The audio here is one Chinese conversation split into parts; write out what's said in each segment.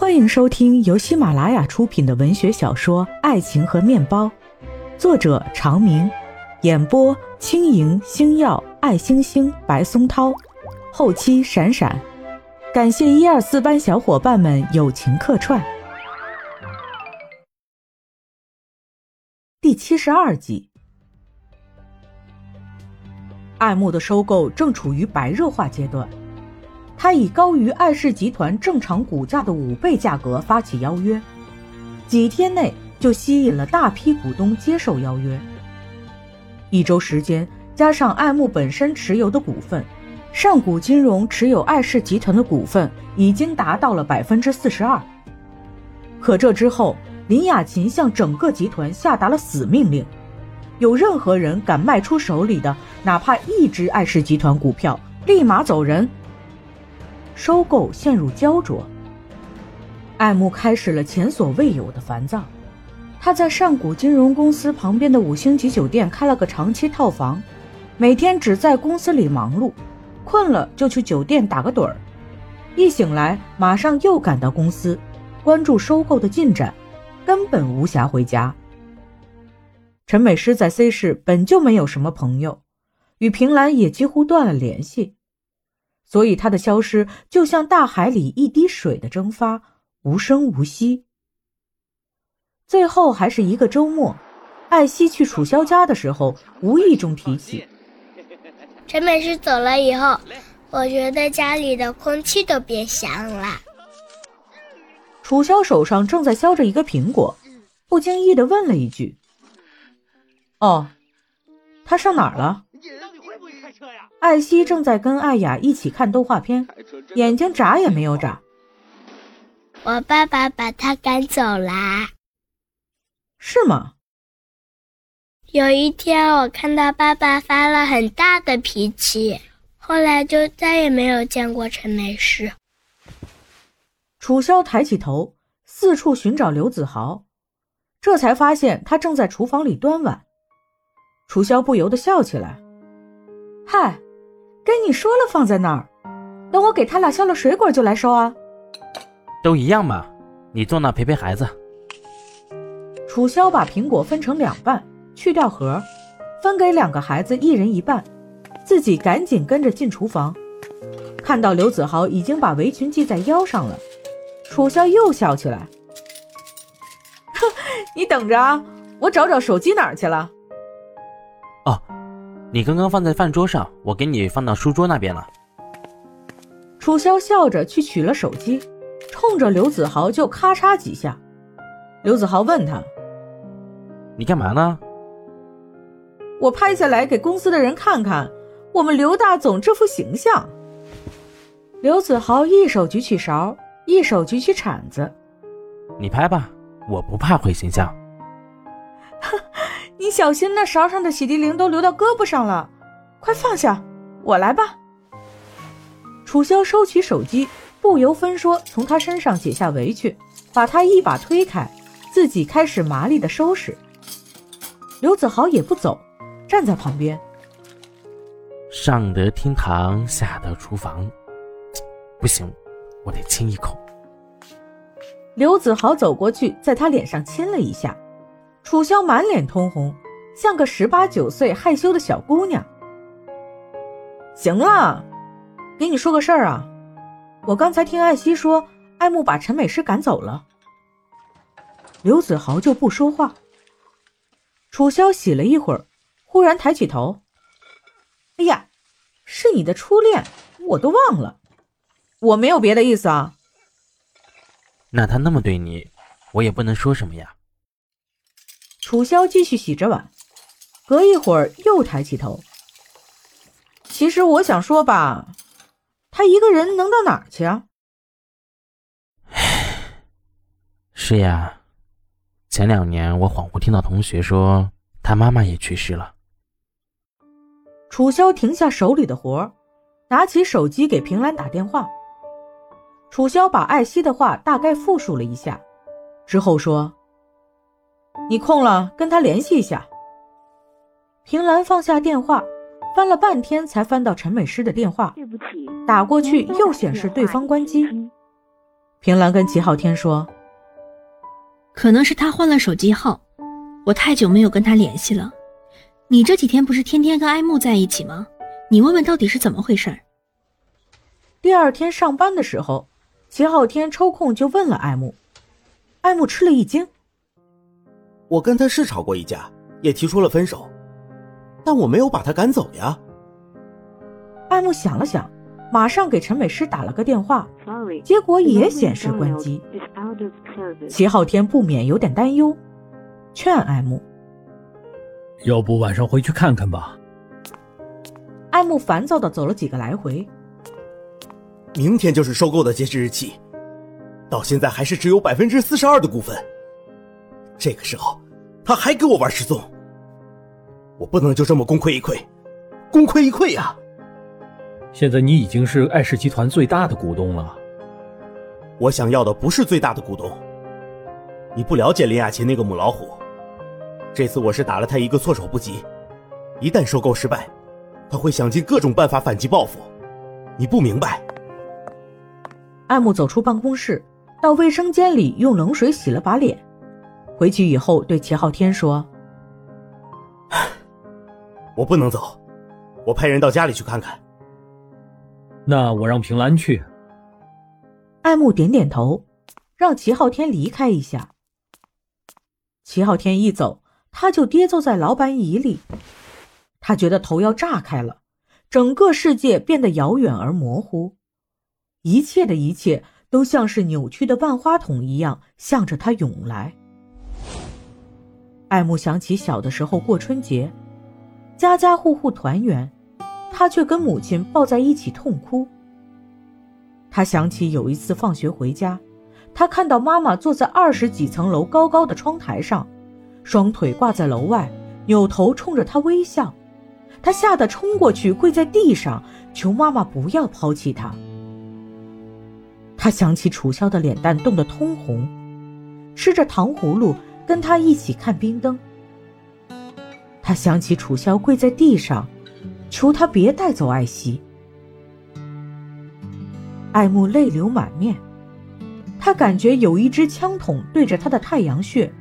欢迎收听由喜马拉雅出品的文学小说《爱情和面包》，作者长明，演播轻盈、星耀、爱星星、白松涛，后期闪闪，感谢一二四班小伙伴们友情客串。第七十二集，爱慕的收购正处于白热化阶段。他以高于爱氏集团正常股价的五倍价格发起邀约，几天内就吸引了大批股东接受邀约。一周时间，加上爱慕本身持有的股份，上古金融持有爱氏集团的股份已经达到了百分之四十二。可这之后，林雅琴向整个集团下达了死命令：有任何人敢卖出手里的哪怕一只爱氏集团股票，立马走人。收购陷入焦灼，爱慕开始了前所未有的烦躁。他在上古金融公司旁边的五星级酒店开了个长期套房，每天只在公司里忙碌，困了就去酒店打个盹儿，一醒来马上又赶到公司，关注收购的进展，根本无暇回家。陈美诗在 C 市本就没有什么朋友，与平兰也几乎断了联系。所以他的消失就像大海里一滴水的蒸发，无声无息。最后还是一个周末，艾希去楚萧家的时候，无意中提起陈美诗走了以后，我觉得家里的空气都变香了。楚萧手上正在削着一个苹果，不经意的问了一句：“哦，他上哪儿了？”艾希正在跟艾雅一起看动画片，眼睛眨也没有眨。我爸爸把他赶走啦。是吗？有一天我看到爸爸发了很大的脾气，后来就再也没有见过陈美师。楚萧抬起头，四处寻找刘子豪，这才发现他正在厨房里端碗。楚萧不由得笑起来：“嗨！”跟你说了放在那儿，等我给他俩削了水果就来收啊。都一样嘛，你坐那陪陪孩子。楚萧把苹果分成两半，去掉核，分给两个孩子一人一半，自己赶紧跟着进厨房。看到刘子豪已经把围裙系在腰上了，楚萧又笑起来。哼，你等着啊，我找找手机哪儿去了。哦。你刚刚放在饭桌上，我给你放到书桌那边了。楚萧笑着去取了手机，冲着刘子豪就咔嚓几下。刘子豪问他：“你干嘛呢？”我拍下来给公司的人看看，我们刘大总这副形象。刘子豪一手举起勺，一手举起铲子：“你拍吧，我不怕毁形象。”你小心，那勺上的洗涤灵都流到胳膊上了，快放下，我来吧。楚萧收起手机，不由分说从他身上解下围裙，把他一把推开，自己开始麻利的收拾。刘子豪也不走，站在旁边。上得厅堂，下得厨房，不行，我得亲一口。刘子豪走过去，在他脸上亲了一下。楚萧满脸通红，像个十八九岁害羞的小姑娘。行了，给你说个事儿啊，我刚才听艾希说，艾慕把陈美诗赶走了。刘子豪就不说话。楚萧洗了一会儿，忽然抬起头：“哎呀，是你的初恋，我都忘了。我没有别的意思啊。”那他那么对你，我也不能说什么呀。楚萧继续洗着碗，隔一会儿又抬起头。其实我想说吧，他一个人能到哪儿去啊？是呀，前两年我恍惚听到同学说他妈妈也去世了。楚萧停下手里的活，拿起手机给平兰打电话。楚萧把艾希的话大概复述了一下，之后说。你空了，跟他联系一下。平兰放下电话，翻了半天才翻到陈美诗的电话。对不起，打过去又显示对方关机。平兰跟齐昊天说：“可能是他换了手机号，我太久没有跟他联系了。你这几天不是天天跟艾慕在一起吗？你问问到底是怎么回事。”第二天上班的时候，齐昊天抽空就问了艾慕，艾慕吃了一惊：“我跟他是吵过一架，也提出了分手，但我没有把他赶走呀。”爱慕想了想，马上给陈美诗打了个电话，结果也显示关机。齐昊天不免有点担忧，劝爱慕：“要不晚上回去看看吧。”爱慕烦躁的走了几个来回。明天就是收购的截止日期，到现在还是只有百分之四十二的股份。这个时候，他还给我玩失踪，我不能就这么功亏一篑，功亏一篑呀！现在你已经是艾氏集团最大的股东了，我想要的不是最大的股东。你不了解林雅琴那个母老虎，这次我是打了他一个措手不及，一旦收购失败，他会想尽各种办法反击报复。你不明白。艾木走出办公室，到卫生间里用冷水洗了把脸，回去以后对齐昊天说：“我不能走，我派人到家里去看看。”那我让平兰去。爱慕点点头，让齐昊天离开一下。齐昊天一走，他就跌坐在老板椅里，他觉得头要炸开了，整个世界变得遥远而模糊。一切的一切都像是扭曲的万花筒一样，向着他涌来。爱慕想起小的时候过春节，家家户户团圆，他却跟母亲抱在一起痛哭。他想起有一次放学回家，他看到妈妈坐在二十几层楼高高的窗台上，双腿挂在楼外，扭头冲着他微笑。他吓得冲过去，跪在地上，求妈妈不要抛弃他。他想起楚萧的脸蛋冻得通红，吃着糖葫芦跟他一起看冰灯。他想起楚萧跪在地上，求他别带走艾希。爱慕泪流满面，他感觉有一支枪筒对着他的太阳穴，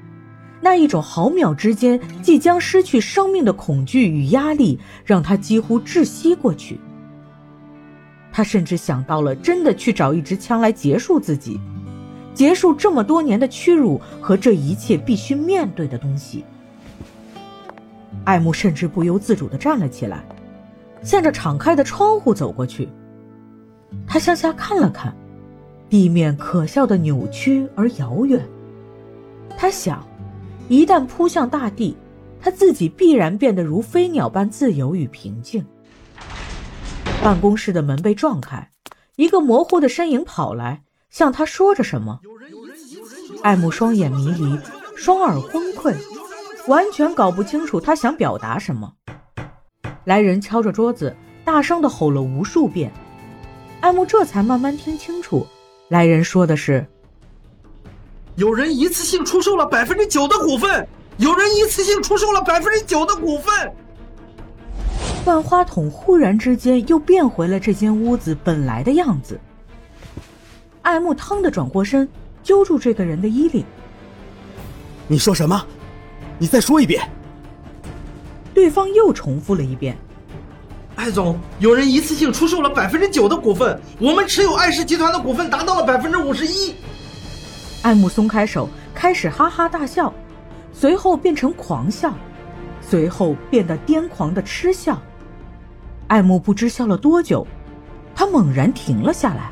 那一种毫秒之间即将失去生命的恐惧与压力，让他几乎窒息过去。他甚至想到了真的去找一支枪来结束自己，结束这么多年的屈辱和这一切必须面对的东西。爱慕甚至不由自主地站了起来，向着敞开的窗户走过去。他向下看了看，地面可笑的扭曲而遥远。他想，一旦扑向大地，他自己必然变得如飞鸟般自由与平静。办公室的门被撞开，一个模糊的身影跑来，向他说着什么。爱慕双眼迷离，双耳昏聩，完全搞不清楚他想表达什么。来人敲着桌子，大声的吼了无数遍。爱慕这才慢慢听清楚，来人说的是：有人一次性出售了百分之九的股份，有人一次性出售了百分之九的股份。万花筒忽然之间又变回了这间屋子本来的样子。爱慕腾的转过身，揪住这个人的衣领：“你说什么？你再说一遍。”对方又重复了一遍：“艾总，有人一次性出售了百分之九的股份，我们持有艾氏集团的股份达到了百分之五十一。”爱慕松开手，开始哈哈大笑，随后变成狂笑，随后变得癫狂的痴笑。艾慕不知笑了多久，他猛然停了下来。